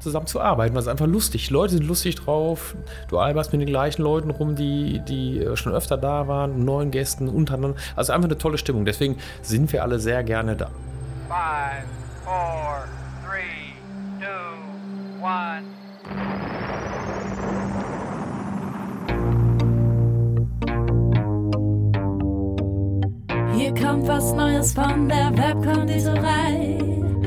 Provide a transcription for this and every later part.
zusammen zu arbeiten, weil es einfach lustig. Leute sind lustig drauf. Du alberst mit den gleichen Leuten rum, die, die äh, schon öfter da waren, neuen Gästen untereinander. Also einfach eine tolle Stimmung. Deswegen sind wir alle sehr gerne da. Five, four, three, two, one. Hier kommt was Neues von der Webkonditorei.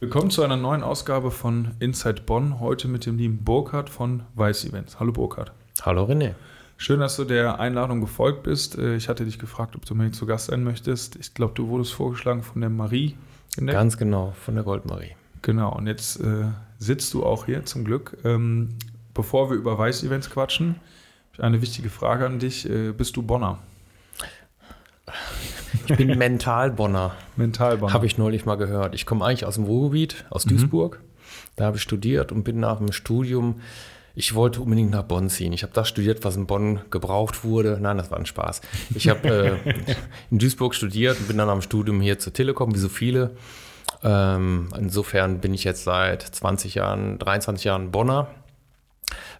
Willkommen zu einer neuen Ausgabe von Inside Bonn. Heute mit dem lieben Burkhard von Weiß Events. Hallo Burkhard. Hallo René. Schön, dass du der Einladung gefolgt bist. Äh, ich hatte dich gefragt, ob du mir zu Gast sein möchtest. Ich glaube, du wurdest vorgeschlagen von der Marie. Ganz genau, von der Goldmarie. Genau, und jetzt äh, sitzt du auch hier zum Glück. Ähm, bevor wir über Weiß Events quatschen, habe ich eine wichtige Frage an dich. Äh, bist du Bonner? Ich bin Mentalbonner. Mentalbonner. Habe ich neulich mal gehört. Ich komme eigentlich aus dem Ruhrgebiet, aus mhm. Duisburg. Da habe ich studiert und bin nach dem Studium, ich wollte unbedingt nach Bonn ziehen. Ich habe das studiert, was in Bonn gebraucht wurde. Nein, das war ein Spaß. Ich habe äh, in Duisburg studiert und bin dann am Studium hier zur Telekom, wie so viele. Ähm, insofern bin ich jetzt seit 20 Jahren, 23 Jahren Bonner.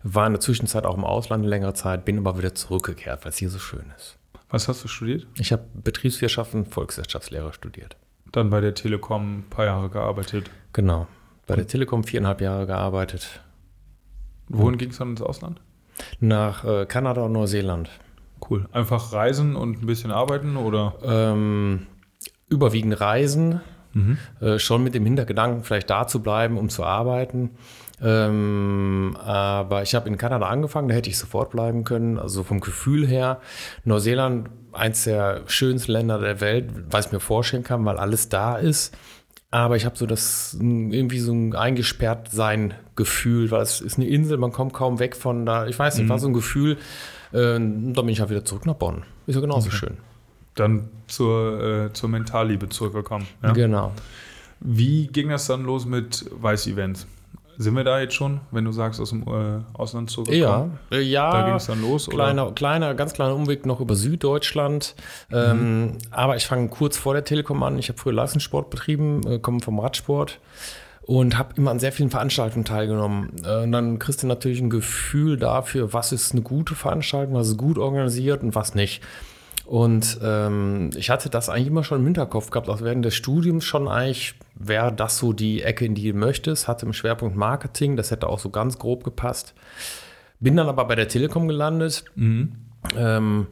War in der Zwischenzeit auch im Ausland eine längere Zeit, bin aber wieder zurückgekehrt, weil es hier so schön ist. Was hast du studiert? Ich habe Betriebswirtschaft und Volkswirtschaftslehre studiert. Dann bei der Telekom ein paar Jahre gearbeitet. Genau. Bei der Telekom viereinhalb Jahre gearbeitet. Wohin ging es dann ins Ausland? Nach äh, Kanada und Neuseeland. Cool. Einfach reisen und ein bisschen arbeiten oder? Ähm, überwiegend reisen. Mhm. Äh, schon mit dem Hintergedanken, vielleicht da zu bleiben, um zu arbeiten. Ähm, aber ich habe in Kanada angefangen, da hätte ich sofort bleiben können. Also vom Gefühl her, Neuseeland, eins der schönsten Länder der Welt, was ich mir vorstellen kann, weil alles da ist. Aber ich habe so das irgendwie so ein eingesperrt sein Gefühl, weil es ist eine Insel, man kommt kaum weg von da. Ich weiß nicht, mhm. war so ein Gefühl. Äh, dann bin ich ja wieder zurück nach Bonn. Ist ja genauso okay. schön. Dann zur, äh, zur Mentalliebe zurückgekommen. Ja? Genau. Wie ging das dann los mit Weiß Events? Sind wir da jetzt schon, wenn du sagst, aus dem äh, Ausland zurückgekommen? Ja, ja. Da ging es dann los, kleiner, oder? Kleiner, ganz kleiner Umweg noch über Süddeutschland. Ähm, mhm. aber ich fange kurz vor der Telekom an. Ich habe früher Leistungssport betrieben, äh, komme vom Radsport und habe immer an sehr vielen Veranstaltungen teilgenommen. Äh, und dann kriegst du natürlich ein Gefühl dafür, was ist eine gute Veranstaltung, was ist gut organisiert und was nicht. Und ähm, ich hatte das eigentlich immer schon im Hinterkopf gehabt, auch während des Studiums schon eigentlich, wäre das so die Ecke, in die du möchtest, hatte im Schwerpunkt Marketing, das hätte auch so ganz grob gepasst. Bin dann aber bei der Telekom gelandet. Mhm. Ähm,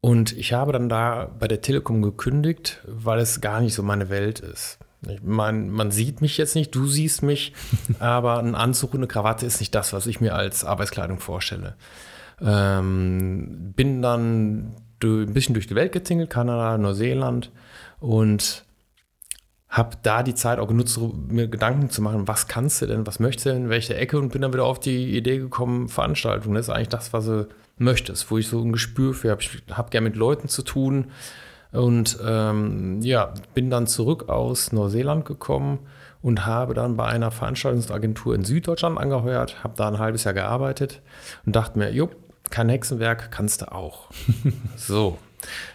und ich habe dann da bei der Telekom gekündigt, weil es gar nicht so meine Welt ist. Ich meine, man sieht mich jetzt nicht, du siehst mich, aber ein Anzug und eine Krawatte ist nicht das, was ich mir als Arbeitskleidung vorstelle. Ähm, bin dann ein bisschen durch die Welt gezingelt, Kanada, Neuseeland und habe da die Zeit auch genutzt, mir Gedanken zu machen, was kannst du denn, was möchtest du denn, welche Ecke und bin dann wieder auf die Idee gekommen, Veranstaltung, das ist eigentlich das, was du möchtest, wo ich so ein Gespür für habe. Ich habe gerne mit Leuten zu tun und ähm, ja, bin dann zurück aus Neuseeland gekommen und habe dann bei einer Veranstaltungsagentur in Süddeutschland angeheuert, habe da ein halbes Jahr gearbeitet und dachte mir, jupp, kein Hexenwerk kannst du auch. so.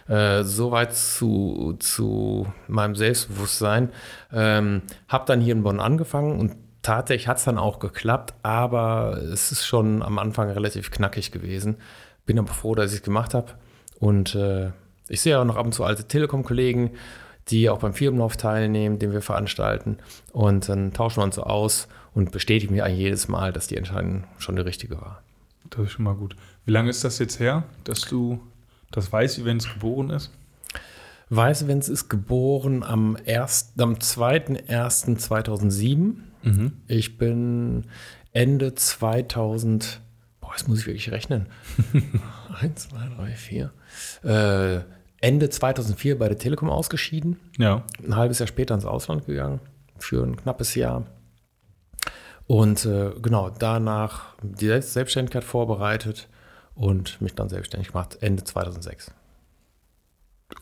Äh, soweit zu, zu meinem Selbstbewusstsein. Ähm, hab dann hier in Bonn angefangen und tatsächlich hat es dann auch geklappt, aber es ist schon am Anfang relativ knackig gewesen. Bin aber froh, dass ich es gemacht habe. Und äh, ich sehe auch noch ab und zu alte Telekom-Kollegen, die auch beim Firmenlauf teilnehmen, den wir veranstalten. Und dann tauschen wir uns so aus und bestätigen mir eigentlich jedes Mal, dass die Entscheidung schon die richtige war. Das ist schon mal gut. Wie lange ist das jetzt her, dass du das Weiß Events geboren ist? Weiß Events ist geboren am, am 2.1.2007. Mhm. Ich bin Ende 2000, boah, jetzt muss ich wirklich rechnen. Eins, zwei, drei, vier. Äh, Ende 2004 bei der Telekom ausgeschieden. Ja. Ein halbes Jahr später ins Ausland gegangen für ein knappes Jahr. Und äh, genau, danach die Selbstständigkeit vorbereitet und mich dann selbstständig gemacht, Ende 2006.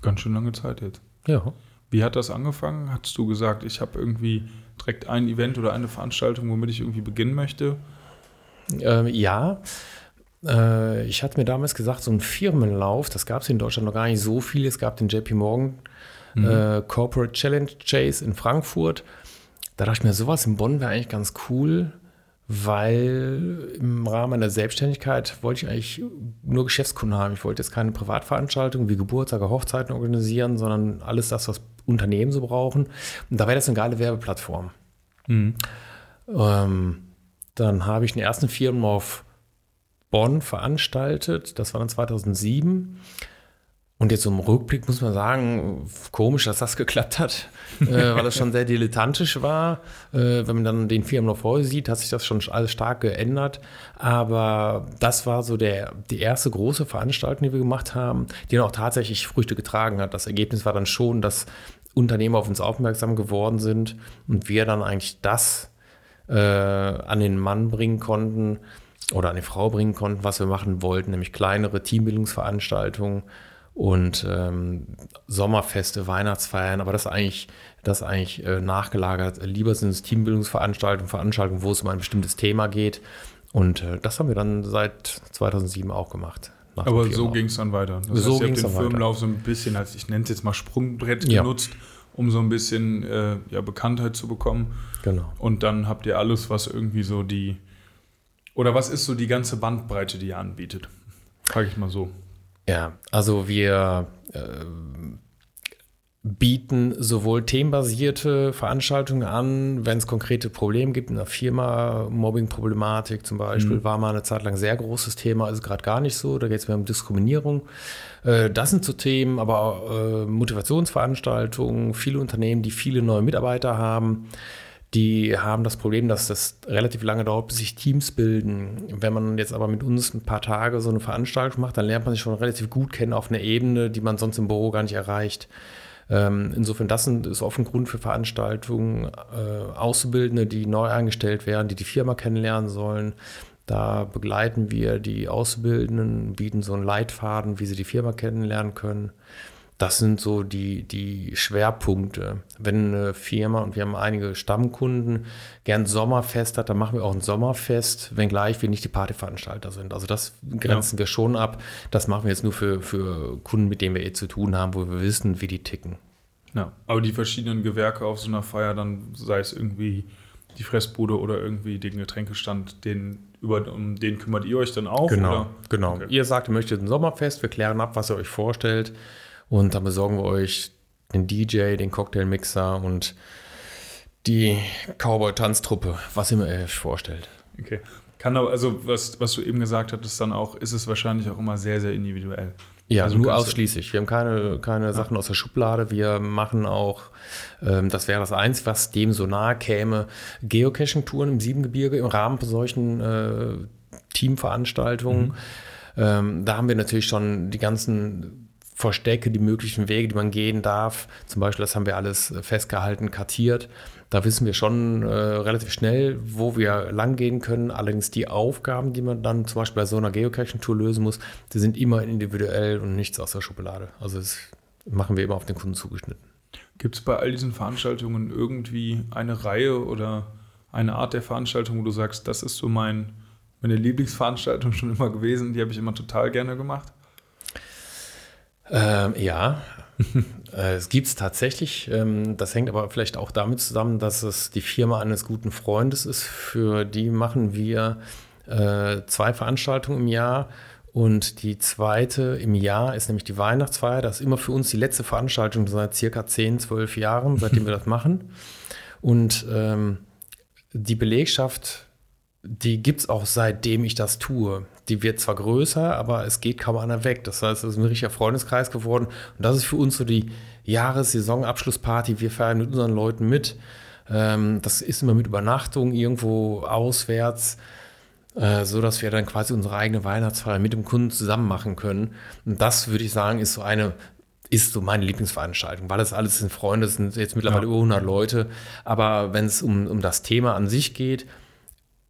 Ganz schön lange Zeit jetzt. Ja. Wie hat das angefangen? Hattest du gesagt, ich habe irgendwie direkt ein Event oder eine Veranstaltung, womit ich irgendwie beginnen möchte? Ähm, ja. Äh, ich hatte mir damals gesagt, so ein Firmenlauf, das gab es in Deutschland noch gar nicht so viel. Es gab den JP Morgan mhm. äh, Corporate Challenge Chase in Frankfurt. Da dachte ich mir, sowas in Bonn wäre eigentlich ganz cool, weil im Rahmen meiner Selbstständigkeit wollte ich eigentlich nur Geschäftskunden haben. Ich wollte jetzt keine Privatveranstaltungen wie Geburtstage, Hochzeiten organisieren, sondern alles das, was Unternehmen so brauchen. Und da wäre das eine geile Werbeplattform. Mhm. Ähm, dann habe ich den ersten Firmenlauf Bonn veranstaltet. Das war dann 2007. Und jetzt im Rückblick muss man sagen, komisch, dass das geklappt hat, äh, weil das schon sehr dilettantisch war. Äh, wenn man dann den Firmen noch vorher sieht, hat sich das schon alles stark geändert. Aber das war so der, die erste große Veranstaltung, die wir gemacht haben, die dann auch tatsächlich Früchte getragen hat. Das Ergebnis war dann schon, dass Unternehmen auf uns aufmerksam geworden sind und wir dann eigentlich das äh, an den Mann bringen konnten oder an die Frau bringen konnten, was wir machen wollten, nämlich kleinere Teambildungsveranstaltungen und ähm, Sommerfeste, Weihnachtsfeiern, aber das eigentlich, das eigentlich äh, nachgelagert. Lieber sind es Teambildungsveranstaltungen, Veranstaltungen, wo es um ein bestimmtes Thema geht. Und äh, das haben wir dann seit 2007 auch gemacht. Aber so ging es dann weiter. Das so heißt, ihr habt den Firmenlauf so ein bisschen als, ich nenne es jetzt mal Sprungbrett Ja. genutzt, um so ein bisschen äh, ja, Bekanntheit zu bekommen. Genau. Und dann habt ihr alles, was irgendwie so die, oder was ist so die ganze Bandbreite, die ihr anbietet? Frage ich mal so. Ja, also wir äh, bieten sowohl themenbasierte Veranstaltungen an, wenn es konkrete Probleme gibt in der Firma, Mobbing-Problematik zum Beispiel, war mal eine Zeit lang ein sehr großes Thema, ist gerade gar nicht so, da geht es mehr um Diskriminierung. Äh, das sind so Themen, aber auch, äh, Motivationsveranstaltungen, viele Unternehmen, die viele neue Mitarbeiter haben, die haben das Problem, dass das relativ lange dauert, bis sich Teams bilden. Wenn man jetzt aber mit uns ein paar Tage so eine Veranstaltung macht, dann lernt man sich schon relativ gut kennen auf einer Ebene, die man sonst im Büro gar nicht erreicht. Ähm, insofern, das ist oft ein Grund für Veranstaltungen, äh, Auszubildende, die neu eingestellt werden, die die Firma kennenlernen sollen. Da begleiten wir die Auszubildenden, bieten so einen Leitfaden, wie sie die Firma kennenlernen können. Das sind so die, die Schwerpunkte. Wenn eine Firma, und wir haben einige Stammkunden, gern Sommerfest hat, dann machen wir auch ein Sommerfest, wenngleich wir nicht die Partyveranstalter sind. Also das grenzen wir schon ab. Das machen wir jetzt nur für, für Kunden, mit denen wir eh zu tun haben, wo wir wissen, wie die ticken. Ja. Aber die verschiedenen Gewerke auf so einer Feier, dann sei es irgendwie die Fressbude oder irgendwie den Getränkestand, den, über, um den kümmert ihr euch dann auch? Oder? genau. Okay. Ihr sagt, ihr möchtet ein Sommerfest, wir klären ab, was ihr euch vorstellt und dann besorgen wir euch den DJ, den Cocktailmixer und die Cowboy-Tanztruppe, was ihr euch vorstellt. Okay. Kann aber, also was, was du eben gesagt hattest, dann auch, ist es wahrscheinlich auch immer sehr, sehr individuell. Ja, Also nur ausschließlich. Wir haben keine, keine Sachen aus der Schublade. Wir machen auch, ähm, das wäre das eins, was dem so nahe käme, Geocaching-Touren im Siebengebirge im Rahmen solchen äh, Teamveranstaltungen. Ähm, da haben wir natürlich schon die ganzen Verstecke, die möglichen Wege, die man gehen darf. Zum Beispiel, das haben wir alles äh, festgehalten, kartiert. Da wissen wir schon äh, relativ schnell, wo wir lang gehen können. Allerdings die Aufgaben, die man dann zum Beispiel bei so einer Geocaching-Tour lösen muss, die sind immer individuell und nichts aus der Schublade. Also das machen wir immer auf den Kunden zugeschnitten. Gibt es bei all diesen Veranstaltungen irgendwie eine Reihe oder eine Art der Veranstaltung, wo du sagst, das ist so mein, meine Lieblingsveranstaltung schon immer gewesen, die habe ich immer total gerne gemacht? Ähm, ja, äh, es gibt es tatsächlich. Ähm, das hängt aber vielleicht auch damit zusammen, dass es die Firma eines guten Freundes ist. Für die machen wir äh, zwei Veranstaltungen im Jahr. Und die zweite im Jahr ist nämlich die Weihnachtsfeier. Das ist immer für uns die letzte Veranstaltung seit circa 10, 12 Jahren, seitdem wir das machen. Und ähm, die Belegschaft, die gibt es auch seitdem ich das tue. Die wird zwar größer, aber es geht kaum einer weg. Das heißt, es ist ein richtiger Freundeskreis geworden. Und das ist für uns so die Jahres-Saisonabschlussparty. Wir feiern mit unseren Leuten mit. Ähm, das ist immer mit Übernachtung irgendwo auswärts, äh, so dass wir dann quasi unsere eigene Weihnachtsfeier mit dem Kunden zusammen machen können. Und das würde ich sagen, ist so eine ist so meine Lieblingsveranstaltung, weil das alles sind Freunde, es sind jetzt mittlerweile Ja. über 100 Leute. Aber wenn es um, um das Thema an sich geht,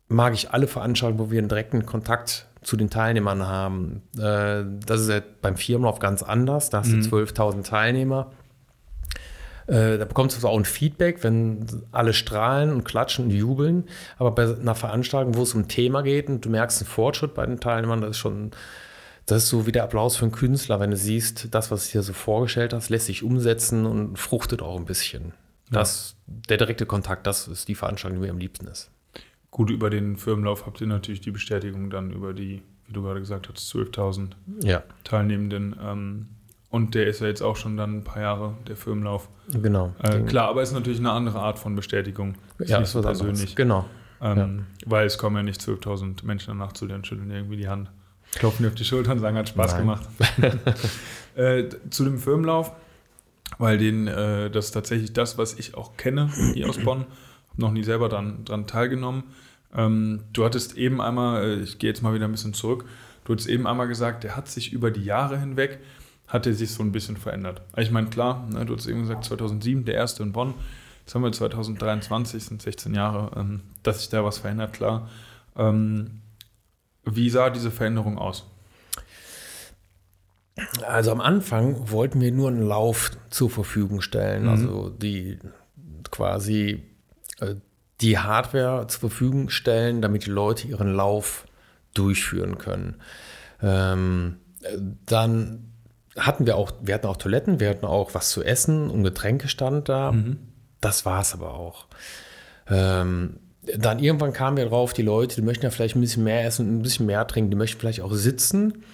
mag ich alle Veranstaltungen, wo wir einen direkten Kontakt zu den Teilnehmern haben. Äh, das ist ja beim Firmenlauf ganz anders. Da hast du 12.000 Teilnehmer. Äh, da bekommst du auch ein Feedback, wenn alle strahlen und klatschen und jubeln. Aber bei einer Veranstaltung, wo es um ein Thema geht und du merkst einen Fortschritt bei den Teilnehmern, das ist schon, das ist so wie der Applaus für einen Künstler, wenn du siehst, das, was du dir so vorgestellt hast, lässt sich umsetzen und fruchtet auch ein bisschen. Das, Der direkte Kontakt, das ist die Veranstaltung, die mir am liebsten ist. Gut, über den Firmenlauf habt ihr natürlich die Bestätigung dann über die, wie du gerade gesagt hast, 12.000 Ja, Teilnehmenden. Ähm, und der ist ja jetzt auch schon dann ein paar Jahre, der Firmenlauf. genau. Äh, klar, aber ist natürlich eine andere Art von Bestätigung. ja, nicht ist was anderes. persönlich. Genau. Ähm, Weil es kommen ja nicht 12.000 Menschen danach zu dir und schütteln dir irgendwie die Hand, klopfen dir auf die Schulter und sagen, hat Spaß Nein. gemacht. äh, zu dem Firmenlauf, weil den, äh, das ist tatsächlich das, was ich auch kenne hier aus Bonn. Noch nie selber dran, dran teilgenommen. Ähm, du hattest eben einmal, äh, ich gehe jetzt mal wieder ein bisschen zurück, du hattest eben einmal gesagt, der hat sich über die Jahre hinweg, hat er sich so ein bisschen verändert. Ich meine, klar, ne, du hast eben gesagt, 2007 der erste in Bonn, jetzt haben wir 2023, sind 16 Jahre, ähm, dass sich da was verändert, klar. Ähm, wie sah diese Veränderung aus? Also am Anfang wollten wir nur einen Lauf zur Verfügung stellen, Mhm. also die quasi die Hardware zur Verfügung stellen, damit die Leute ihren Lauf durchführen können. Ähm, äh, dann hatten wir auch, wir hatten auch Toiletten, wir hatten auch was zu essen und Getränkestand da. Das war es aber auch. Ähm, dann irgendwann kamen wir drauf, die Leute, die möchten ja vielleicht ein bisschen mehr essen und ein bisschen mehr trinken, die möchten vielleicht auch sitzen.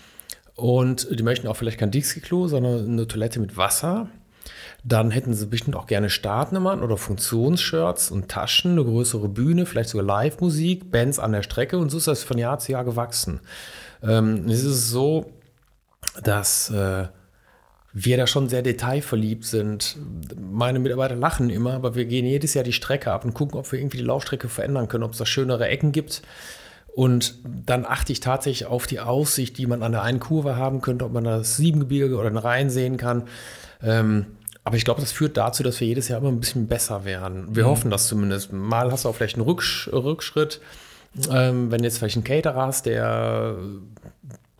Und die möchten auch vielleicht kein Dixie-Klo, sondern eine Toilette mit Wasser. Dann hätten sie bestimmt auch gerne Startnummern oder Funktionsshirts und Taschen, eine größere Bühne, vielleicht sogar Live-Musik, Bands an der Strecke und so ist das von Jahr zu Jahr gewachsen. Ähm, es ist so, dass äh, wir da schon sehr detailverliebt sind. Meine Mitarbeiter lachen immer, aber wir gehen jedes Jahr die Strecke ab und gucken, ob wir irgendwie die Laufstrecke verändern können, ob es da schönere Ecken gibt. Und dann achte ich tatsächlich auf die Aussicht, die man an der einen Kurve haben könnte, ob man das Siebengebirge oder den Rhein sehen kann. Ähm, aber ich glaube, das führt dazu, dass wir jedes Jahr immer ein bisschen besser werden. Wir hoffen das zumindest. Mal hast du auch vielleicht einen Rücksch Rückschritt. Ähm, wenn du jetzt vielleicht einen Caterer hast, der,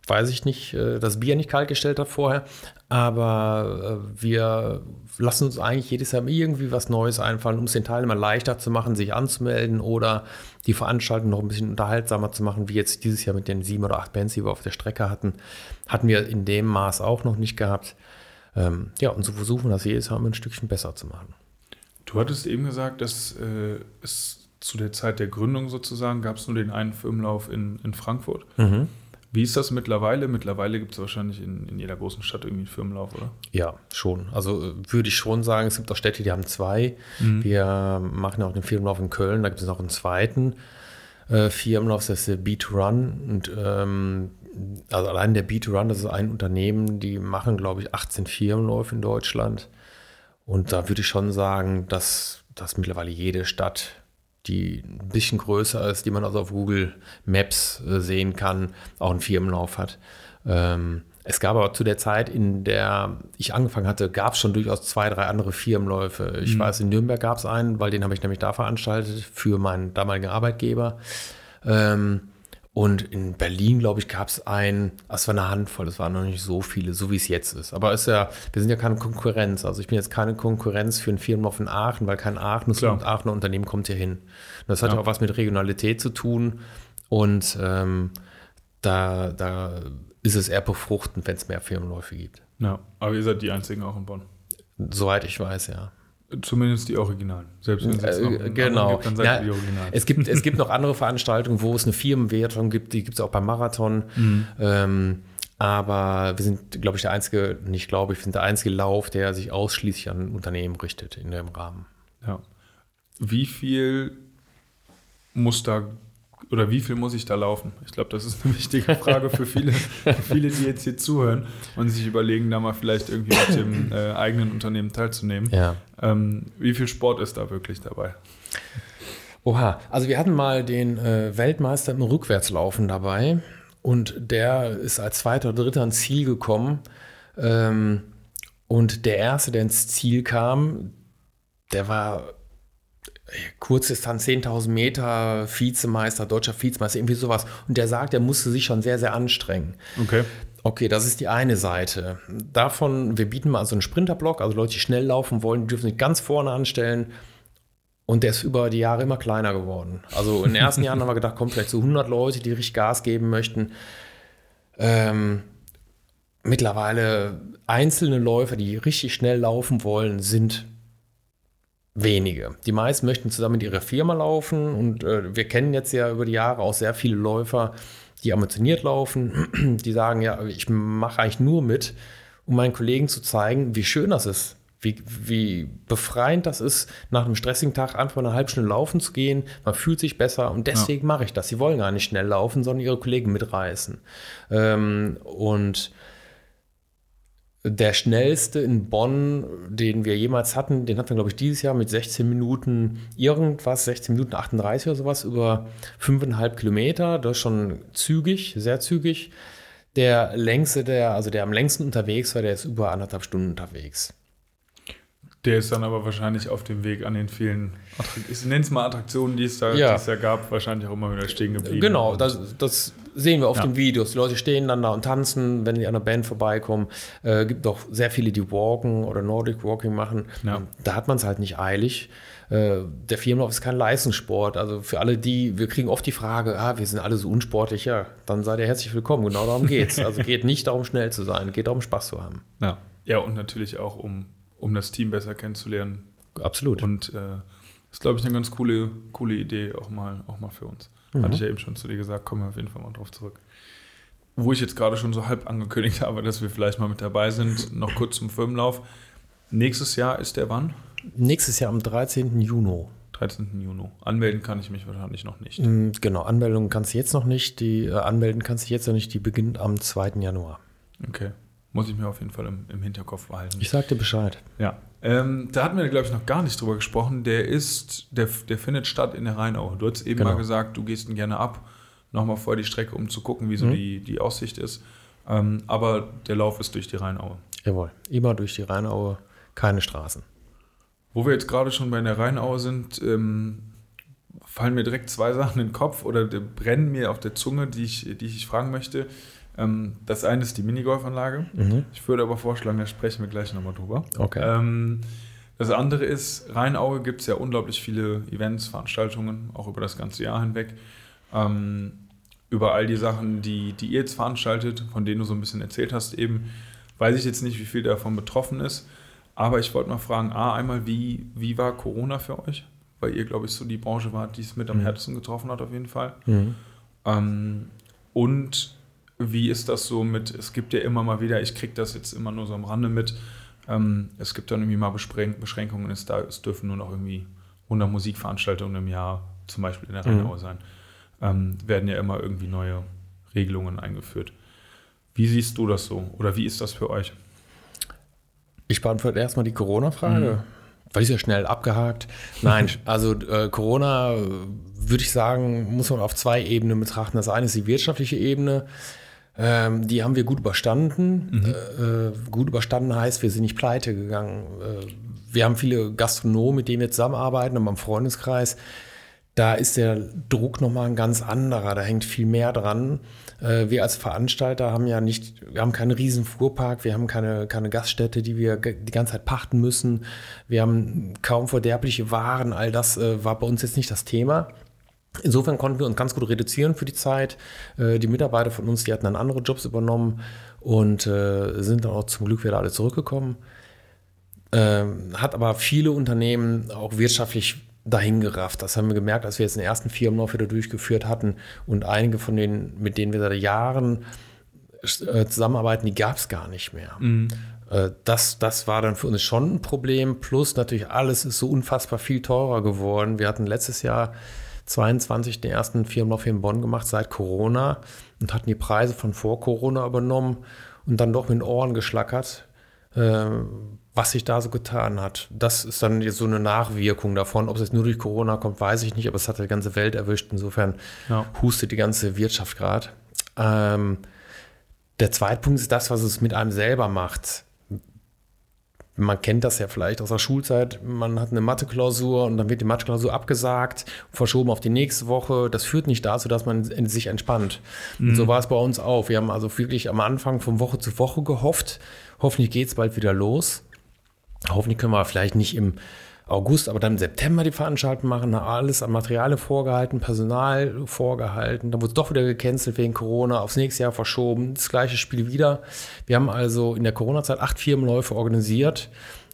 weiß ich nicht, äh, das Bier nicht kalt gestellt hat vorher. Aber äh, wir lassen uns eigentlich jedes Jahr irgendwie was Neues einfallen, um es den Teilnehmern leichter zu machen, sich anzumelden oder die Veranstaltung noch ein bisschen unterhaltsamer zu machen, wie jetzt dieses Jahr mit den sieben oder acht Bands, die wir auf der Strecke hatten. Hatten wir in dem Maß auch noch nicht gehabt. Ähm, ja, und so versuchen wir das jedes Jahr immer ein Stückchen besser zu machen. Du hattest eben gesagt, dass äh, es zu der Zeit der Gründung sozusagen gab es nur den einen Firmenlauf in, in Frankfurt. Wie ist das mittlerweile? Mittlerweile gibt es wahrscheinlich in, in jeder großen Stadt irgendwie einen Firmenlauf, oder? Ja, schon. Also äh, würde ich schon sagen, es gibt auch Städte, die haben zwei. Wir machen ja auch den Firmenlauf in Köln, da gibt es noch einen zweiten äh, Firmenlauf, das ist der B2Run. Und ähm, also allein der B2Run, das ist ein Unternehmen, die machen, glaube ich, 18 Firmenläufe in Deutschland. Und da würde ich schon sagen, dass, dass mittlerweile jede Stadt, die ein bisschen größer ist, die man also auf Google Maps äh, sehen kann, auch einen Firmenlauf hat. Ähm, es gab aber zu der Zeit, in der ich angefangen hatte, gab es schon durchaus zwei, drei andere Firmenläufe. Ich weiß, in Nürnberg gab es einen, weil den habe ich nämlich da veranstaltet für meinen damaligen Arbeitgeber. Ähm, und in Berlin, glaube ich, gab es einen, es war eine Handvoll, es waren noch nicht so viele, so wie es jetzt ist. Aber es ist ja, wir sind ja keine Konkurrenz. Also ich bin jetzt keine Konkurrenz für einen Firmenlauf in Aachen, weil kein Aachen Klar. und Aachener Unternehmen kommt hier hin. Und das hat ja Ja. auch was mit Regionalität zu tun. Und ähm, da, da ist es eher befruchtend, wenn es mehr Firmenläufe gibt. Ja. Aber ihr seid die einzigen auch in Bonn. Soweit ich weiß, ja. Zumindest die Originalen. Selbst wenn es Äh, genau. gibt, dann seid Ja, die Originalen. es, gibt, es gibt noch andere Veranstaltungen, wo es eine Firmenwertung gibt. Die gibt es auch beim Marathon. Mhm. Ähm, aber wir sind, glaube ich, der einzige, nicht glaube ich, wir sind der einzige Lauf, der sich ausschließlich an Unternehmen richtet in dem Rahmen. Ja. Wie viel muss da oder wie viel muss ich da laufen? Ich glaube, das ist eine wichtige Frage für viele, für viele, die jetzt hier zuhören und sich überlegen, da mal vielleicht irgendwie mit dem äh, eigenen Unternehmen teilzunehmen. Ja. Ähm, wie viel Sport ist da wirklich dabei? Oha, also wir hatten mal den äh, Weltmeister im Rückwärtslaufen dabei und der ist als zweiter oder dritter ans Ziel gekommen. Ähm, Und der Erste, der ins Ziel kam, der war Kurzdistanz 10.000 Meter, Vizemeister, deutscher Vizemeister, irgendwie sowas. Und der sagt, er musste sich schon sehr, sehr anstrengen. Okay. Okay, das ist die eine Seite. Davon, wir bieten mal so einen Sprinterblock, also Leute, die schnell laufen wollen, die dürfen sich ganz vorne anstellen. Und der ist über die Jahre immer kleiner geworden. Also in den ersten Jahren haben wir gedacht, kommt vielleicht so 100 Leute, die richtig Gas geben möchten. Ähm, mittlerweile einzelne Läufer, die richtig schnell laufen wollen, sind wenige. Die meisten möchten zusammen mit ihrer Firma laufen und äh, wir kennen jetzt ja über die Jahre auch sehr viele Läufer, die ambitioniert laufen, die sagen, ja, ich mache eigentlich nur mit, um meinen Kollegen zu zeigen, wie schön das ist, wie, wie befreiend das ist, nach einem stressigen Tag einfach eine halbe Stunde laufen zu gehen. Man fühlt sich besser und deswegen ja. mache ich das. Sie wollen gar nicht schnell laufen, sondern ihre Kollegen mitreißen. Ähm, und der schnellste in Bonn, den wir jemals hatten, den hatten wir, glaube ich, dieses Jahr mit 16 Minuten irgendwas, 16 Minuten 38 oder sowas, über 5,5 Kilometer. Das ist schon zügig, sehr zügig. Der längste, der, also der am längsten unterwegs war, der ist über anderthalb Stunden unterwegs. Der ist dann aber wahrscheinlich auf dem Weg an den vielen, ich nenne es mal Attraktionen, die es da ja. Jahr gab, wahrscheinlich auch immer wieder stehen geblieben. Genau, das, das sehen wir auf ja. den Videos. Die Leute stehen dann da und tanzen, wenn die an der Band vorbeikommen. Äh, gibt auch sehr viele, die walken oder Nordic Walking machen. Ja. Da hat man es halt nicht eilig. Äh, der Firmenlauf ist kein Leistungssport. Also für alle die, wir kriegen oft die Frage, ah, wir sind alle so unsportlich. Ja, dann seid ihr herzlich willkommen. Genau darum geht es. Also geht nicht darum, schnell zu sein, geht darum, Spaß zu haben. Ja, ja und natürlich auch um um das Team besser kennenzulernen. Absolut. Und äh, das ist, glaube ich, eine ganz coole, coole Idee auch mal, auch mal für uns. Mhm. Hatte ich ja eben schon zu dir gesagt, kommen wir auf jeden Fall mal drauf zurück. Wo ich jetzt gerade schon so halb angekündigt habe, dass wir vielleicht mal mit dabei sind, noch kurz zum Firmenlauf. Nächstes Jahr ist der wann? Nächstes Jahr am 13. Juni. 13. Juni. Anmelden kann ich mich wahrscheinlich noch nicht. Mm, genau, Anmeldung kannst du jetzt noch nicht. Die äh, Anmelden kannst du jetzt noch nicht. Die beginnt am 2. Januar. Okay. Muss ich mir auf jeden Fall im, im Hinterkopf behalten. Ich sagte Bescheid. Ja. Ähm, da hatten wir, glaube ich, noch gar nicht drüber gesprochen. Der ist, der, der findet statt in der Rheinau. Du hast eben genau. mal gesagt, du gehst ihn gerne ab, nochmal vor die Strecke, um zu gucken, wie so mhm. die, die Aussicht ist. Ähm, aber der Lauf ist durch die Rheinaue. Jawohl, immer durch die Rheinaue, keine Straßen. Wo wir jetzt gerade schon bei der Rheinaue sind, ähm, fallen mir direkt zwei Sachen in den Kopf oder brennen mir auf der Zunge, die ich, die ich fragen möchte. Ähm, das eine ist die Minigolfanlage. Mhm. Ich würde aber vorschlagen, da sprechen wir gleich nochmal drüber. Okay. Ähm, das andere ist, Rheinauge gibt es ja unglaublich viele Events, Veranstaltungen, auch über das ganze Jahr hinweg. Ähm, über all die Sachen, die, die ihr jetzt veranstaltet, von denen du so ein bisschen erzählt hast, eben, weiß ich jetzt nicht, wie viel davon betroffen ist. Aber ich wollte mal fragen, A, einmal, wie, wie war Corona für euch? Weil ihr, glaube ich, so die Branche wart, die es mit am mhm. härtesten getroffen hat, auf jeden Fall. Mhm. Ähm, und wie ist das so mit, es gibt ja immer mal wieder, ich kriege das jetzt immer nur so am Rande mit, ähm, es gibt dann irgendwie mal Beschränkungen, es, da, es dürfen nur noch irgendwie 100 Musikveranstaltungen im Jahr, zum Beispiel in der Rheinau mhm. sein, ähm, werden ja immer irgendwie neue Regelungen eingeführt. Wie siehst du das so oder wie ist das für euch? Ich beantworte erstmal die Corona-Frage. Mhm. Weil ist ja schnell abgehakt. Nein, also äh, Corona würde ich sagen, muss man auf zwei Ebenen betrachten. Das eine ist die wirtschaftliche Ebene. Ähm, die haben wir gut überstanden. Mhm. Äh, äh, gut überstanden heißt, wir sind nicht pleite gegangen. Äh, wir haben viele Gastronomen, mit denen wir zusammenarbeiten, und beim Freundeskreis. Da ist der Druck nochmal ein ganz anderer. Da hängt viel mehr dran. Äh, wir als Veranstalter haben ja nicht, wir haben keinen riesen Fuhrpark, wir haben keine, keine Gaststätte, die wir die ganze Zeit pachten müssen. Wir haben kaum verderbliche Waren. All das äh, war bei uns jetzt nicht das Thema. Insofern konnten wir uns ganz gut reduzieren für die Zeit. Äh, die Mitarbeiter von uns, die hatten dann andere Jobs übernommen und äh, sind dann auch zum Glück wieder alle zurückgekommen. Ähm, hat aber viele Unternehmen auch wirtschaftlich dahin gerafft. Das haben wir gemerkt, als wir jetzt den ersten Firmenlauf wieder durchgeführt hatten und einige von denen, mit denen wir seit Jahren äh, zusammenarbeiten, die gab es gar nicht mehr. Mhm. Das, das war dann für uns schon ein Problem. Plus natürlich alles ist so unfassbar viel teurer geworden. Wir hatten letztes Jahr 22 den ersten Firmenlauf hier in Bonn gemacht seit Corona und hatten die Preise von vor Corona übernommen und dann doch mit den Ohren geschlackert, äh, was sich da so getan hat. Das ist dann so eine Nachwirkung davon. Ob es jetzt nur durch Corona kommt, weiß ich nicht, aber es hat die ganze Welt erwischt. Insofern ja. hustet die ganze Wirtschaft gerade. Ähm, der zweite Punkt ist das, was es mit einem selber macht man kennt das ja vielleicht aus der Schulzeit, man hat eine Mathe-Klausur und dann wird die Mathe-Klausur abgesagt, verschoben auf die nächste Woche. Das führt nicht dazu, dass man sich entspannt. Mhm. So war es bei uns auch. Wir haben also wirklich am Anfang von Woche zu Woche gehofft. Hoffentlich geht es bald wieder los. Hoffentlich können wir vielleicht nicht im August, aber dann im September die Veranstaltung machen, alles an Materialien vorgehalten, Personal vorgehalten. Dann wurde es doch wieder gecancelt wegen Corona, aufs nächste Jahr verschoben, das gleiche Spiel wieder. Wir haben also in der Corona-Zeit acht Firmenläufe organisiert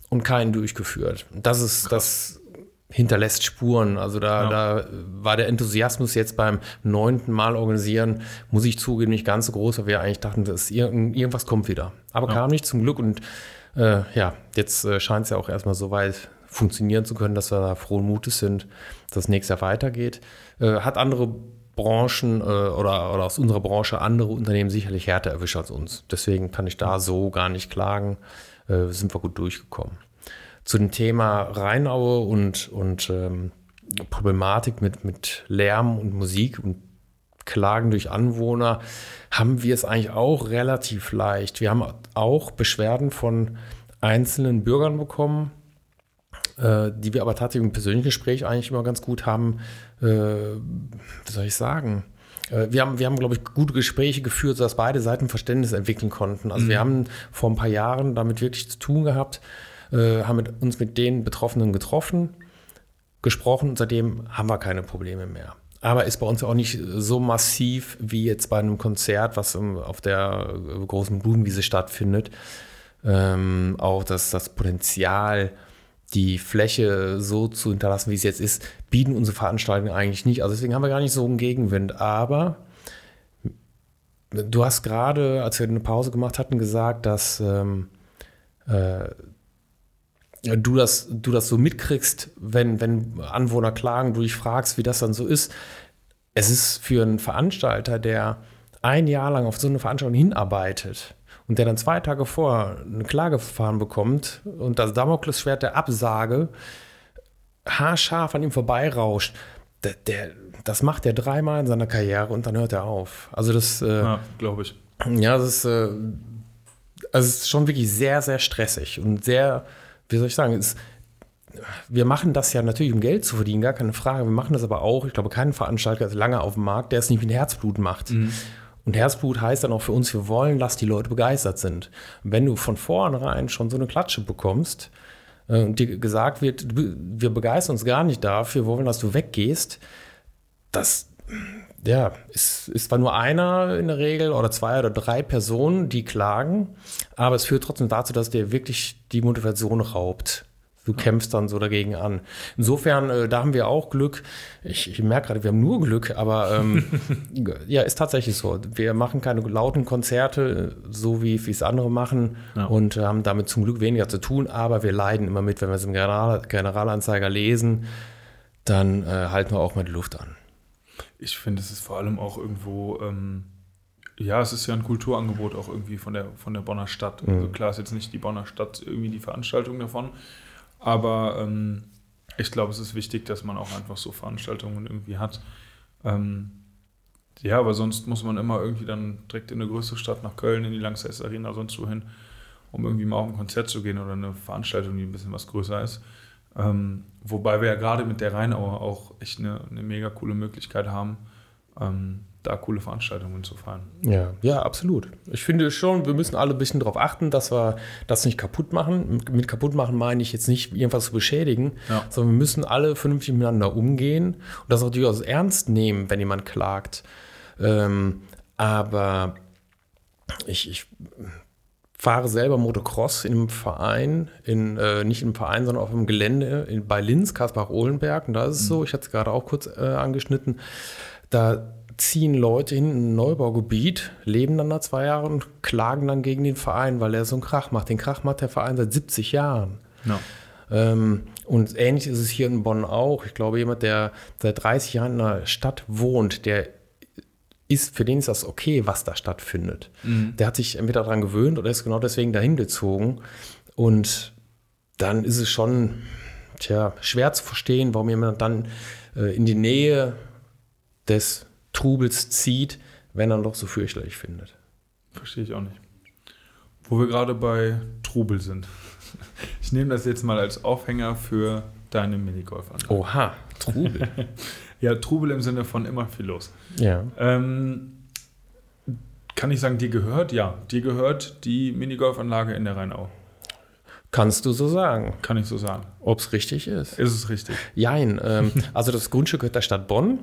und keinen durchgeführt. Das ist das hinterlässt Spuren. Also da, ja. da war der Enthusiasmus jetzt beim neunten Mal organisieren, muss ich zugeben, nicht ganz so groß, weil wir eigentlich dachten, dass irgendwas kommt wieder. Aber ja. kam nicht zum Glück und äh, ja, jetzt äh, scheint es ja auch erstmal so weit funktionieren zu können, dass wir da frohen Mutes sind, dass das nächstes Jahr weitergeht. Äh, hat andere Branchen äh, oder, oder aus unserer Branche andere Unternehmen sicherlich härter erwischt als uns. Deswegen kann ich da so gar nicht klagen. Äh, sind wir gut durchgekommen. Zu dem Thema Rheinaue und, und ähm, Problematik mit, mit Lärm und Musik und Klagen durch Anwohner haben wir es eigentlich auch relativ leicht. Wir haben auch Beschwerden von einzelnen Bürgern bekommen, äh, die wir aber tatsächlich im persönlichen Gespräch eigentlich immer ganz gut haben, äh, wie soll ich sagen, äh, wir haben, wir haben, glaube ich, gute Gespräche geführt, sodass beide Seiten Verständnis entwickeln konnten. Also mhm. wir haben vor ein paar Jahren damit wirklich zu tun gehabt, äh, haben mit, uns mit den Betroffenen getroffen, gesprochen und seitdem haben wir keine Probleme mehr. Aber ist bei uns auch nicht so massiv wie jetzt bei einem Konzert, was auf der großen Blumenwiese stattfindet. Ähm, auch das, das Potenzial die Fläche so zu hinterlassen, wie es jetzt ist, bieten unsere Veranstaltungen eigentlich nicht. Also deswegen haben wir gar nicht so einen Gegenwind. Aber du hast gerade, als wir eine Pause gemacht hatten, gesagt, dass ähm, äh, du, das, du das so mitkriegst, wenn, wenn Anwohner klagen, du dich fragst, wie das dann so ist. Es ist für einen Veranstalter, der ein Jahr lang auf so eine Veranstaltung hinarbeitet, und der dann zwei Tage vor ein Klageverfahren bekommt und das Damoklesschwert der Absage haarscharf an ihm vorbeirauscht, der, der, das macht er dreimal in seiner Karriere und dann hört er auf. Also das, äh, ja, glaube ich. Ja, das ist, äh, also ist schon wirklich sehr, sehr stressig und sehr, wie soll ich sagen, ist, wir machen das ja natürlich, um Geld zu verdienen, gar keine Frage. Wir machen das aber auch, ich glaube, kein Veranstalter ist lange auf dem Markt, der es nicht ein Herzblut macht. Mhm. Und Herzblut heißt dann auch für uns, wir wollen, dass die Leute begeistert sind. Wenn du von vornherein schon so eine Klatsche bekommst äh, und dir gesagt wird, wir begeistern uns gar nicht dafür, wir wollen, dass du weggehst, das ja, ist, ist zwar nur einer in der Regel oder zwei oder drei Personen, die klagen, aber es führt trotzdem dazu, dass dir wirklich die Motivation raubt. Du kämpfst dann so dagegen an. Insofern, äh, da haben wir auch Glück. Ich, ich merke gerade, wir haben nur Glück, aber ähm, ja, ist tatsächlich so. Wir machen keine lauten Konzerte, so wie es andere machen ja. und haben damit zum Glück weniger zu tun, aber wir leiden immer mit, wenn wir es im General, Generalanzeiger lesen, dann äh, halten wir auch mal die Luft an. Ich finde, es ist vor allem auch irgendwo. Ähm ja, es ist ja ein Kulturangebot auch irgendwie von der, von der Bonner Stadt. Also mhm. klar ist jetzt nicht die Bonner Stadt irgendwie die Veranstaltung davon, aber ähm, ich glaube, es ist wichtig, dass man auch einfach so Veranstaltungen irgendwie hat. Ähm, ja, aber sonst muss man immer irgendwie dann direkt in eine größere Stadt, nach Köln, in die Langsess Arena, sonst wohin, um irgendwie mal auf ein Konzert zu gehen oder eine Veranstaltung, die ein bisschen was größer ist. Ähm, wobei wir ja gerade mit der Rheinauer auch echt eine, eine mega coole Möglichkeit haben, ähm, da coole Veranstaltungen zu fahren. Ja, ja, absolut. Ich finde schon, wir müssen alle ein bisschen darauf achten, dass wir das nicht kaputt machen. Mit kaputt machen meine ich jetzt nicht, irgendwas zu beschädigen, ja. sondern wir müssen alle vernünftig miteinander umgehen und das auch durchaus ernst nehmen, wenn jemand klagt. Ähm, aber ich, ich fahre selber Motocross in einem Verein, in, äh, nicht im Verein, sondern auf dem Gelände in, bei Linz, Kaspar-Ohlenberg. Und da ist es mhm. so, ich hatte es gerade auch kurz äh, angeschnitten, da ziehen Leute hin in ein Neubaugebiet, leben dann da zwei Jahre und klagen dann gegen den Verein, weil er so einen Krach macht. Den Krach macht der Verein seit 70 Jahren. Ja. Ähm, und ähnlich ist es hier in Bonn auch. Ich glaube, jemand, der seit 30 Jahren in einer Stadt wohnt, der ist, für den ist das okay, was da stattfindet. Mhm. Der hat sich entweder daran gewöhnt oder ist genau deswegen dahin gezogen. Und dann ist es schon tja, schwer zu verstehen, warum jemand dann äh, in die Nähe des Trubels zieht, wenn er doch so fürchterlich findet. Verstehe ich auch nicht. Wo wir gerade bei Trubel sind. Ich nehme das jetzt mal als Aufhänger für deine Minigolfanlage. Oha, Trubel. Ja, Trubel im Sinne von immer viel los. ja. Ähm, kann ich sagen, dir gehört? Ja, dir gehört die Minigolfanlage in der Rheinau. Kannst du so sagen, Kann ich so sagen. ob es richtig ist? Ist es richtig? Jein. Ähm, also das Grundstück gehört der Stadt Bonn.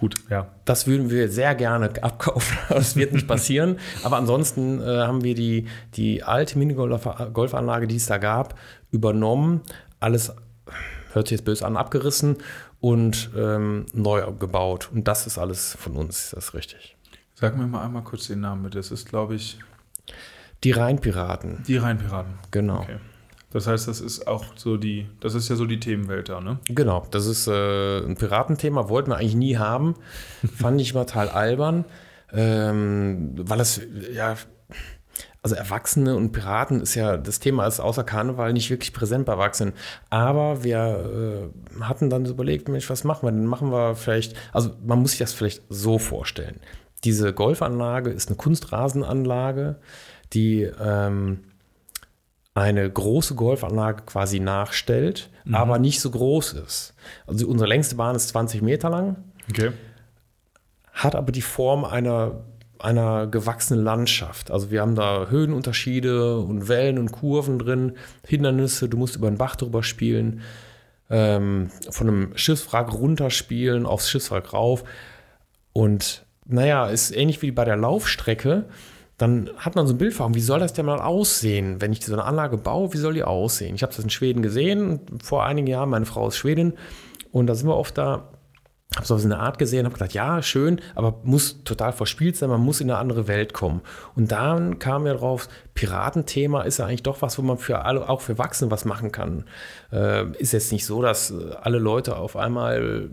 Gut, ja. Das würden wir sehr gerne abkaufen. Das wird nicht passieren. Aber ansonsten äh, haben wir die, die alte Minigolfanlage, die es da gab, übernommen. Alles, hört sich jetzt böse an, abgerissen und ähm, neu gebaut. Und das ist alles von uns, das ist richtig. Sag mir mal einmal kurz den Namen bitte. Das ist, glaube ich, Die Rheinpiraten, die Rheinpiraten. genau. Okay. Das heißt, das ist auch so die, das ist ja so die Themenwelt da, ne? Genau, das ist äh, ein Piratenthema, wollten wir eigentlich nie haben. Fand ich immer total albern, ähm, weil es, ja, also Erwachsene und Piraten ist ja, das Thema ist außer Karneval nicht wirklich präsent bei Erwachsenen. Aber wir äh, hatten dann so überlegt, Mensch, was machen wir? Dann machen wir vielleicht, also man muss sich das vielleicht so vorstellen. Diese Golfanlage ist eine Kunstrasenanlage, die ähm, eine große Golfanlage quasi nachstellt, aber nicht so groß ist. Also unsere längste Bahn ist 20 Meter lang, Okay. hat aber die Form einer, einer gewachsenen Landschaft. Also wir haben da Höhenunterschiede und Wellen und Kurven drin, Hindernisse, du musst über den Bach drüber spielen, ähm, von einem Schiffswrack runterspielen, aufs Schiffswrack rauf. Und naja, ist ähnlich wie bei der Laufstrecke. Dann hat man so ein Bild vor wie soll das denn mal aussehen, wenn ich so eine Anlage baue, wie soll die aussehen? Ich habe das in Schweden gesehen, vor einigen Jahren, meine Frau ist Schwedin und da sind wir oft da, habe so eine Art gesehen, habe gedacht, ja, schön, aber muss total verspielt sein, man muss in eine andere Welt kommen. Und dann kam mir drauf, Piratenthema ist ja eigentlich doch was, wo man für alle, auch für Erwachsene was machen kann. Äh, ist jetzt nicht so, dass alle Leute auf einmal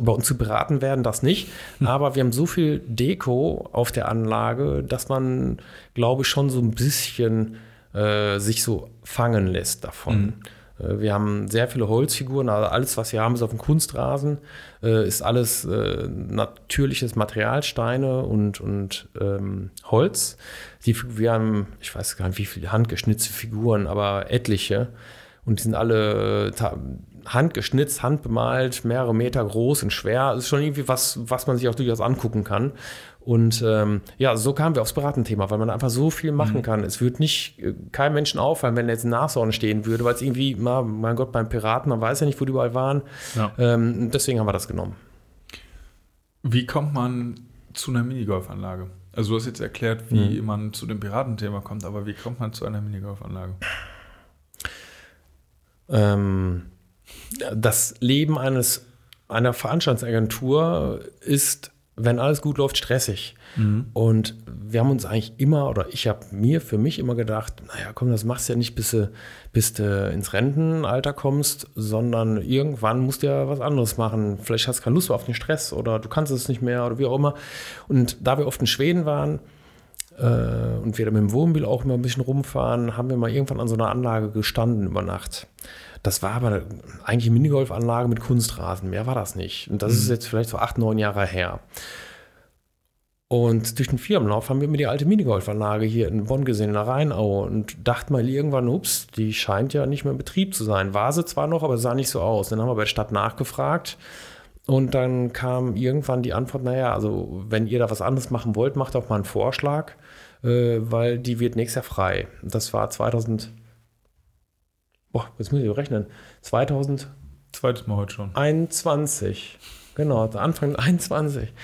bei uns zu beraten werden, das nicht. Aber wir haben so viel Deko auf der Anlage, dass man, glaube ich, schon so ein bisschen äh, sich so fangen lässt davon. Äh, Wir haben sehr viele Holzfiguren, also alles, was wir haben, ist auf dem Kunstrasen, äh, ist alles äh, natürliches Material, Steine und, und ähm, Holz. Die, wir haben, ich weiß gar nicht, wie viele handgeschnitzte Figuren, aber etliche. Und die sind alle handgeschnitzt, handbemalt, mehrere Meter groß und schwer. Das ist schon irgendwie was, was man sich auch durchaus angucken kann. Und ähm, ja, so kamen wir aufs Beratenthema, weil man einfach so viel machen kann. Es wird nicht äh, keinem Menschen auffallen, wenn er jetzt in Nashorn stehen würde, weil es irgendwie, na, mein Gott, beim Piraten, man weiß ja nicht, wo die überall waren. Ja. Ähm, deswegen haben wir das genommen. Wie kommt man zu einer Minigolfanlage? Also du hast jetzt erklärt, wie man zu dem Piratenthema kommt, aber wie kommt man zu einer Minigolfanlage? Ähm, das Leben eines, einer Veranstaltungsagentur ist, wenn alles gut läuft, stressig. Und wir haben uns eigentlich immer, oder ich habe mir für mich immer gedacht, naja, komm, das machst du ja nicht, bis du, bis du ins Rentenalter kommst, sondern irgendwann musst du ja was anderes machen. Vielleicht hast du keine Lust mehr auf den Stress oder du kannst es nicht mehr oder wie auch immer. Und da wir oft in Schweden waren, äh, und wir mit dem Wohnmobil auch immer ein bisschen rumfahren, haben wir mal irgendwann an so einer Anlage gestanden über Nacht. Das war aber eigentlich eine Minigolfanlage mit Kunstrasen, mehr war das nicht. Und das ist jetzt vielleicht so acht, neun Jahre her. Und durch den Firmenlauf haben wir mir die alte Minigolfanlage hier in Bonn gesehen, in der Rheinau, und dachten mal irgendwann, ups, die scheint ja nicht mehr in Betrieb zu sein. War sie zwar noch, aber sah nicht so aus. Dann haben wir bei der Stadt nachgefragt. Und dann kam irgendwann die Antwort, naja, also wenn ihr da was anderes machen wollt, macht auch mal einen Vorschlag, äh, weil die wird nächstes Jahr frei. Das war 2000, boah, jetzt muss ich rechnen, 2021. Zweites Mal heute schon. Genau, Anfang 21.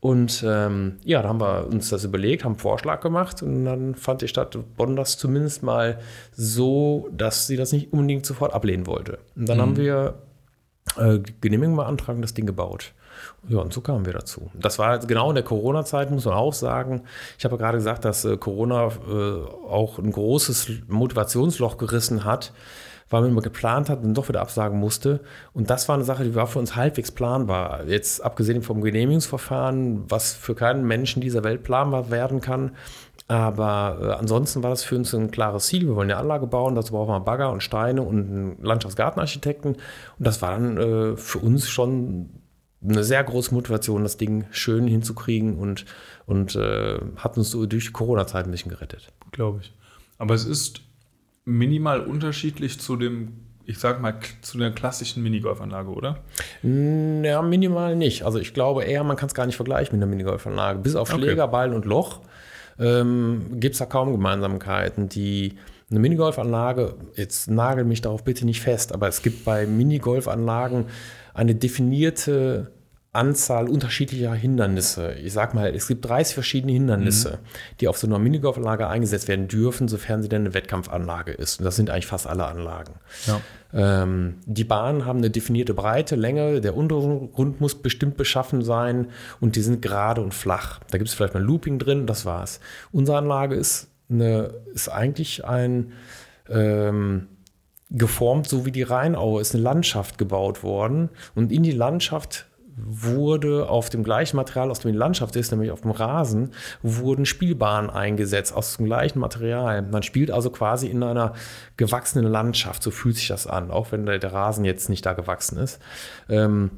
Und ähm, ja, da haben wir uns das überlegt, haben einen Vorschlag gemacht und dann fand die Stadt Bonn das zumindest mal so, dass sie das nicht unbedingt sofort ablehnen wollte. Und dann haben wir äh, Genehmigung beantragt und das Ding gebaut. Ja, und so kamen wir dazu. Das war jetzt genau in der Corona-Zeit, muss man auch sagen. Ich habe ja gerade gesagt, dass äh, Corona äh, auch ein großes Motivationsloch gerissen hat, weil man immer geplant hat und doch wieder absagen musste. Und das war eine Sache, die war für uns halbwegs planbar. Jetzt abgesehen vom Genehmigungsverfahren, was für keinen Menschen dieser Welt planbar werden kann. Aber äh, ansonsten war das für uns ein klares Ziel. Wir wollen eine Anlage bauen, dazu brauchen wir Bagger und Steine und einen Landschaftsgartenarchitekten. Und das war dann äh, für uns schon eine sehr große Motivation, das Ding schön hinzukriegen und, und äh, hat uns so durch die Corona-Zeit ein bisschen gerettet. Glaube ich. Aber es ist minimal unterschiedlich zu dem, ich sag mal, zu der klassischen Minigolfanlage, oder? Ja, minimal nicht. Also ich glaube eher, man kann es gar nicht vergleichen mit einer Minigolfanlage. Bis auf Okay. Schläger, Ball und Loch ähm, gibt es da kaum Gemeinsamkeiten. Die eine Minigolfanlage, jetzt nagel mich darauf bitte nicht fest, aber es gibt bei Minigolfanlagen eine definierte Anzahl unterschiedlicher Hindernisse. Ich sag mal, es gibt 30 verschiedene Hindernisse, die auf so einer Minigolfanlage eingesetzt werden dürfen, sofern sie denn eine Wettkampfanlage ist. Und das sind eigentlich fast alle Anlagen. Ja. Ähm, die Bahnen haben eine definierte Breite, Länge, der Untergrund muss bestimmt beschaffen sein und die sind gerade und flach. Da gibt es vielleicht mal Looping drin, das war's. Unsere Anlage ist, eine, ist eigentlich ein ähm, geformt, so wie die Rheinaue, ist eine Landschaft gebaut worden und in die Landschaft wurde auf dem gleichen Material, aus dem die Landschaft ist, nämlich auf dem Rasen, wurden Spielbahnen eingesetzt aus dem gleichen Material. Man spielt also quasi in einer gewachsenen Landschaft, so fühlt sich das an, auch wenn der, Rasen jetzt nicht da gewachsen ist. Ähm,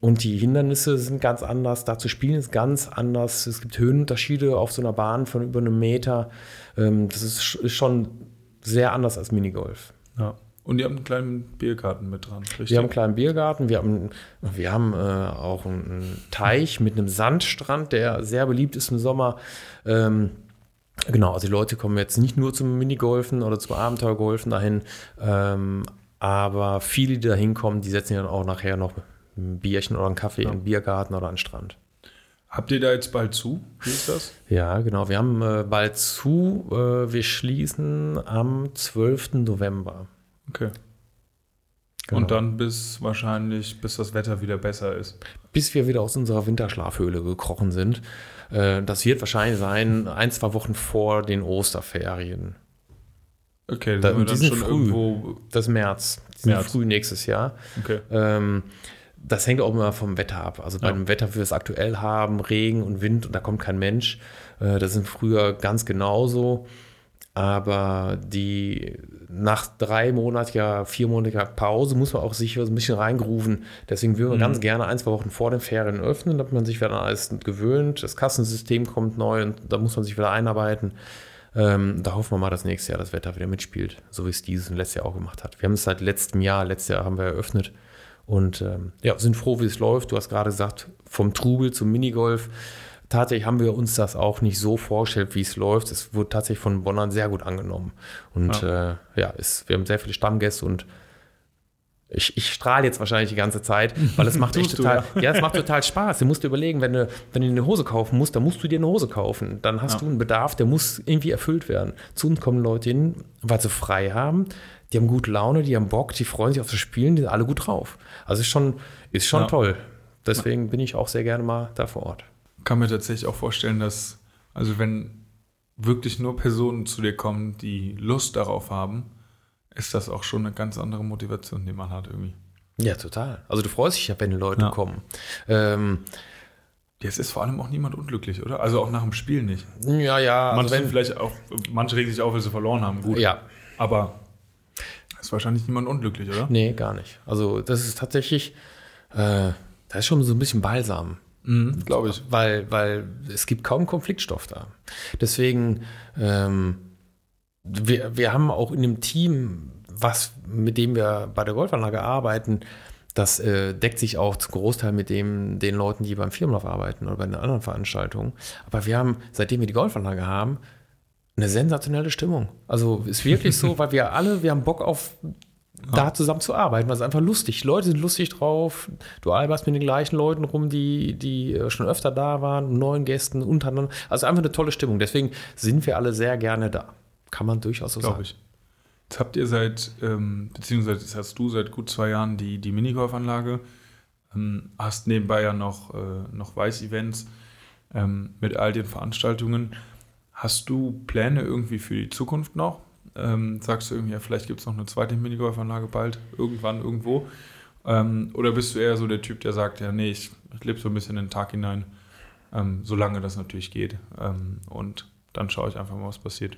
und die Hindernisse sind ganz anders, da zu spielen ist ganz anders. Es gibt Höhenunterschiede auf so einer Bahn von über einem Meter. Ähm, das ist schon sehr anders als Minigolf. ja. Und ihr habt einen kleinen Biergarten mit dran, richtig? Wir haben einen kleinen Biergarten, wir haben, wir haben äh, auch einen Teich mit einem Sandstrand, der sehr beliebt ist im Sommer. Ähm, genau, also die Leute kommen jetzt nicht nur zum Minigolfen oder zum Abenteuergolfen dahin, ähm, aber viele, die da hinkommen, die setzen ja dann auch nachher noch ein Bierchen oder einen Kaffee Ja. in den Biergarten oder an den Strand. Habt ihr da jetzt bald zu? Wie ist das? Ja, genau. Wir haben äh, bald zu. Äh, wir schließen am 12. November. Okay. Genau. Und dann bis wahrscheinlich, bis das Wetter wieder besser ist. bis wir wieder aus unserer Winterschlafhöhle gekrochen sind. Äh, Das wird wahrscheinlich sein, ein, zwei Wochen vor den Osterferien. Okay, Da- die sind schon früh. irgendwo. Das ist März. Die sind März. früh nächstes Jahr. Okay. Ähm, das hängt auch immer vom Wetter ab. Also bei Ja. dem Wetter, wie wir es aktuell haben, Regen und Wind und da kommt kein Mensch. Äh, das sind früher ganz genauso. Aber die nach dreimonatiger, viermonatiger Pause muss man auch sich ein bisschen reingrooven. Deswegen würden wir Mhm. ganz gerne ein, zwei Wochen vor den Ferien öffnen, damit man sich wieder an alles gewöhnt. Das Kassensystem kommt neu und da muss man sich wieder einarbeiten. Ähm, da hoffen wir mal, dass nächstes Jahr das Wetter wieder mitspielt, so wie es dieses und letztes Jahr auch gemacht hat. Wir haben es seit letztem Jahr, letztes Jahr haben wir eröffnet und ähm, ja, sind froh, wie es läuft. Du hast gerade gesagt, vom Trubel zum Minigolf. Tatsächlich haben wir uns das auch nicht so vorgestellt, wie es läuft. Es wurde tatsächlich von Bonnern sehr gut angenommen. Und ja, äh, ja es, wir haben sehr viele Stammgäste und ich, ich strahle jetzt wahrscheinlich die ganze Zeit, weil es macht echt Tust du, total, ja. es macht total Spaß. Du musst dir überlegen, wenn du, wenn du eine Hose kaufen musst, dann musst du dir eine Hose kaufen. Dann hast Ja. du einen Bedarf, der muss irgendwie erfüllt werden. Zu uns kommen Leute hin, weil sie frei haben, die haben gute Laune, die haben Bock, die freuen sich auf das Spielen, die sind alle gut drauf. Also ist schon, ist schon Ja. toll. Deswegen bin ich auch sehr gerne mal da vor Ort. Kann mir tatsächlich auch vorstellen, dass, also wenn wirklich nur Personen zu dir kommen, die Lust darauf haben, ist das auch schon eine ganz andere Motivation, die man hat irgendwie. Ja, total. Also du freust dich ja, wenn Leute Ja. kommen. Ähm, Jetzt ist vor allem auch niemand unglücklich, oder? Also auch nach dem Spiel nicht. ja, ja. manche, Also sind vielleicht auch, manche regen sich auf, weil sie verloren haben, gut. ja, Aber ist wahrscheinlich niemand unglücklich, oder? nee, gar nicht. Also das ist tatsächlich, äh, das ist schon so ein bisschen Balsam. Mhm, Glaube ich. Weil, weil es gibt kaum Konfliktstoff da. Deswegen, ähm, wir, wir haben auch in dem Team, was, mit dem wir bei der Golfanlage arbeiten, das äh, deckt sich auch zum Großteil mit dem, den Leuten, die beim Firmenlauf arbeiten oder bei den anderen Veranstaltungen. Aber wir haben, seitdem wir die Golfanlage haben, eine sensationelle Stimmung. Also ist wirklich so, weil wir alle, wir haben Bock auf da zusammen zu arbeiten, weil es einfach lustig. Leute sind lustig drauf. Du alberst mit den gleichen Leuten rum, die, die äh, schon öfter da waren, neuen Gästen untereinander. Also einfach eine tolle Stimmung. Deswegen sind wir alle sehr gerne da. Kann man durchaus so Glaube sagen. ich. Jetzt habt ihr seit, ähm, beziehungsweise jetzt hast du seit gut zwei Jahren die, die Minigolfanlage, ähm, hast nebenbei ja noch, äh, noch Weiß-Events ähm, mit all den Veranstaltungen. Hast du Pläne irgendwie für die Zukunft noch? Ähm, sagst du irgendwie, ja, vielleicht gibt es noch eine zweite Minigolfanlage bald, irgendwann, irgendwo? Ähm, oder bist du eher so der Typ, der sagt, ja, nee, ich, ich lebe so ein bisschen in den Tag hinein, ähm, solange das natürlich geht. Ähm, und dann schaue ich einfach mal, was passiert.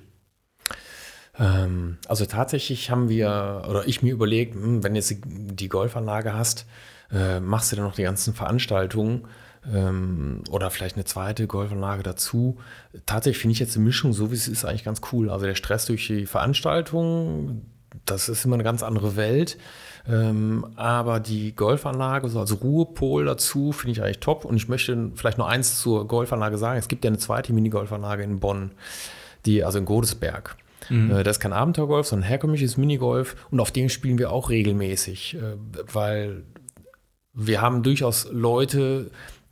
Ähm, also tatsächlich haben wir, oder ich mir überlegt, hm, wenn du jetzt die- Golfanlage hast, äh, machst du dann noch die ganzen Veranstaltungen. Ähm, oder vielleicht eine zweite Golfanlage dazu. Tatsächlich finde ich jetzt die Mischung, so wie es ist, eigentlich ganz cool. Also der Stress durch die Veranstaltung, das ist immer eine ganz andere Welt. Ähm, aber die Golfanlage, so als Ruhepol dazu, finde ich eigentlich top. Und ich möchte vielleicht noch eins zur Golfanlage sagen. Es gibt ja eine zweite Minigolfanlage in Bonn, die, also in Godesberg. Mhm. Äh, das ist kein Abenteuergolf, sondern herkömmliches Minigolf. Und auf dem spielen wir auch regelmäßig, äh, weil wir haben durchaus Leute,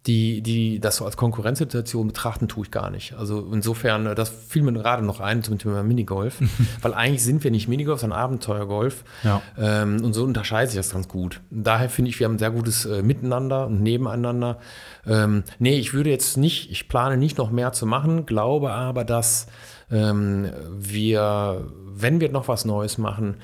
die, die das so als Konkurrenzsituation betrachten, tue ich gar nicht. Also insofern, äh, das fiel mir gerade noch ein zum Thema Minigolf, weil eigentlich sind wir nicht Minigolf, sondern Abenteuergolf. Ja. Ähm, und so unterscheidet sich das ganz gut. Daher finde ich, wir haben ein sehr gutes äh, Miteinander und Nebeneinander. Ähm, nee, ich würde jetzt nicht, ich plane nicht noch mehr zu machen, glaube aber, dass ähm, wir, wenn wir noch was Neues machen,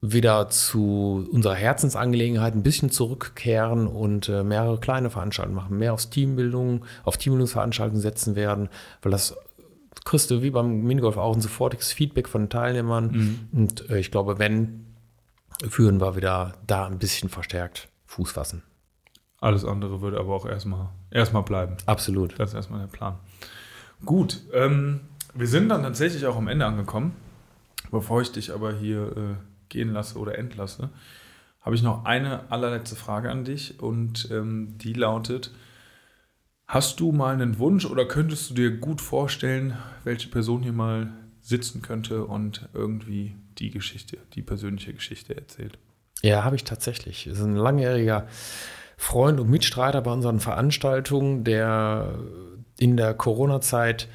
wieder zu unserer Herzensangelegenheit ein bisschen zurückkehren und äh, mehrere kleine Veranstaltungen machen, mehr auf Teambildung, auf Teambildungsveranstaltungen setzen werden, weil das kriegst du wie beim Minigolf auch ein sofortiges Feedback von den Teilnehmern. Mhm. Und äh, ich glaube, wenn, führen wir wieder da ein bisschen verstärkt Fuß fassen. Alles andere würde aber auch erstmal, erstmal bleiben. Absolut. Das ist erstmal der Plan. Gut, ähm, wir sind dann tatsächlich auch am Ende angekommen. Bevor ich dich aber hier äh, gehen lasse oder entlasse, habe ich noch eine allerletzte Frage an dich und ähm, die lautet, hast du mal einen Wunsch oder könntest du dir gut vorstellen, welche Person hier mal sitzen könnte und irgendwie die Geschichte, die persönliche Geschichte erzählt? Ja, habe ich tatsächlich. Das ist ein langjähriger Freund und Mitstreiter bei unseren Veranstaltungen, der in der Corona-Zeit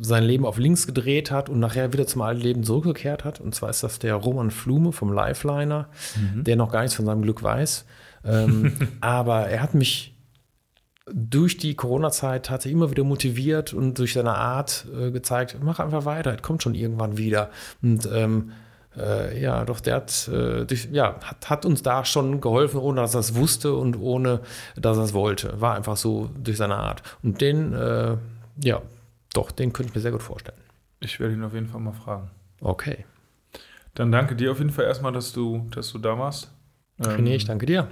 sein Leben auf links gedreht hat und nachher wieder zum alten Leben zurückgekehrt hat. Und zwar ist das der Roman Flume vom Lifeliner, mhm. der noch gar nichts von seinem Glück weiß. Ähm, aber er hat mich durch die Corona-Zeit hat er immer wieder motiviert und durch seine Art äh, gezeigt, mach einfach weiter, es kommt schon irgendwann wieder. Und ähm, äh, ja, doch der hat, äh, durch, ja, hat, hat, uns da schon geholfen, ohne dass er es wusste und ohne dass er es wollte. War einfach so durch seine Art. Und den, äh, ja, doch, den könnte ich mir sehr gut vorstellen. Ich werde ihn auf jeden Fall mal fragen. Okay. Dann danke dir auf jeden Fall erstmal, dass du, dass du da warst. Ähm, René, ich danke dir.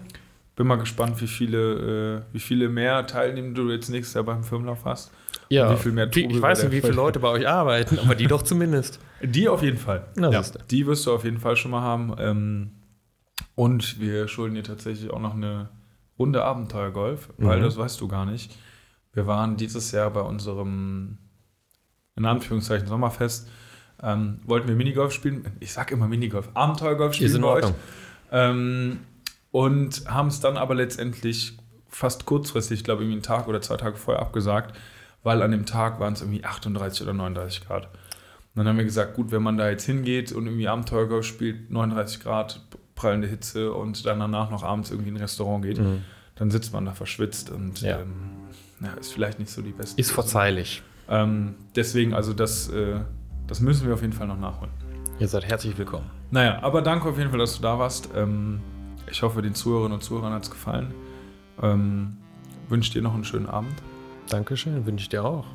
Bin mal gespannt, wie viele, äh, wie viele mehr Teilnehmer du jetzt nächstes Jahr beim Firmenlauf hast. Ja, wie viel mehr ich weiß nicht, wie viele Leute bei euch arbeiten, aber die doch zumindest. Die auf jeden Fall. Na, ja, die wirst du auf jeden Fall schon mal haben. Ähm, und wir schulden dir tatsächlich auch noch eine Runde Abenteuergolf, weil mhm. das weißt du gar nicht. Wir waren dieses Jahr bei unserem in Anführungszeichen Sommerfest, ähm, wollten wir Minigolf spielen. Ich sage immer Minigolf, Abenteuergolf spielen bei euch. Ähm, und haben es dann aber letztendlich fast kurzfristig, ich glaube, irgendwie einen Tag oder zwei Tage vorher abgesagt, weil an dem Tag waren es irgendwie 38 oder 39 Grad. Und dann haben wir gesagt, gut, wenn man da jetzt hingeht und irgendwie Abenteuergolf spielt, 39 Grad, prallende Hitze und dann danach noch abends irgendwie in ein Restaurant geht, mhm. dann sitzt man da verschwitzt und ja. Ähm, ja, ist vielleicht nicht so die beste. Ist verzeihlich. Ähm, deswegen, also das, äh, das müssen wir auf jeden Fall noch nachholen. Ihr seid herzlich willkommen. Naja, aber danke auf jeden Fall, dass du da warst. Ähm, ich hoffe, den Zuhörerinnen und Zuhörern hat es gefallen. Ähm, wünsche dir noch einen schönen Abend. Dankeschön, wünsche ich dir auch.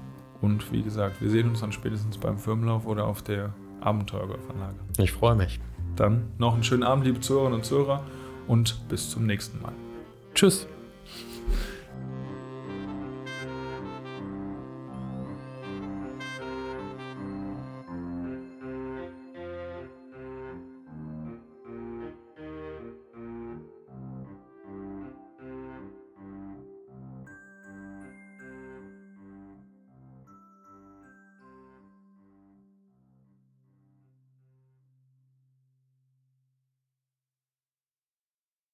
Und wie gesagt, wir sehen uns dann spätestens beim Firmenlauf oder auf der Abenteuergolfanlage. Ich freue mich. Dann noch einen schönen Abend, liebe Zuhörerinnen und Zuhörer, und bis zum nächsten Mal. Tschüss.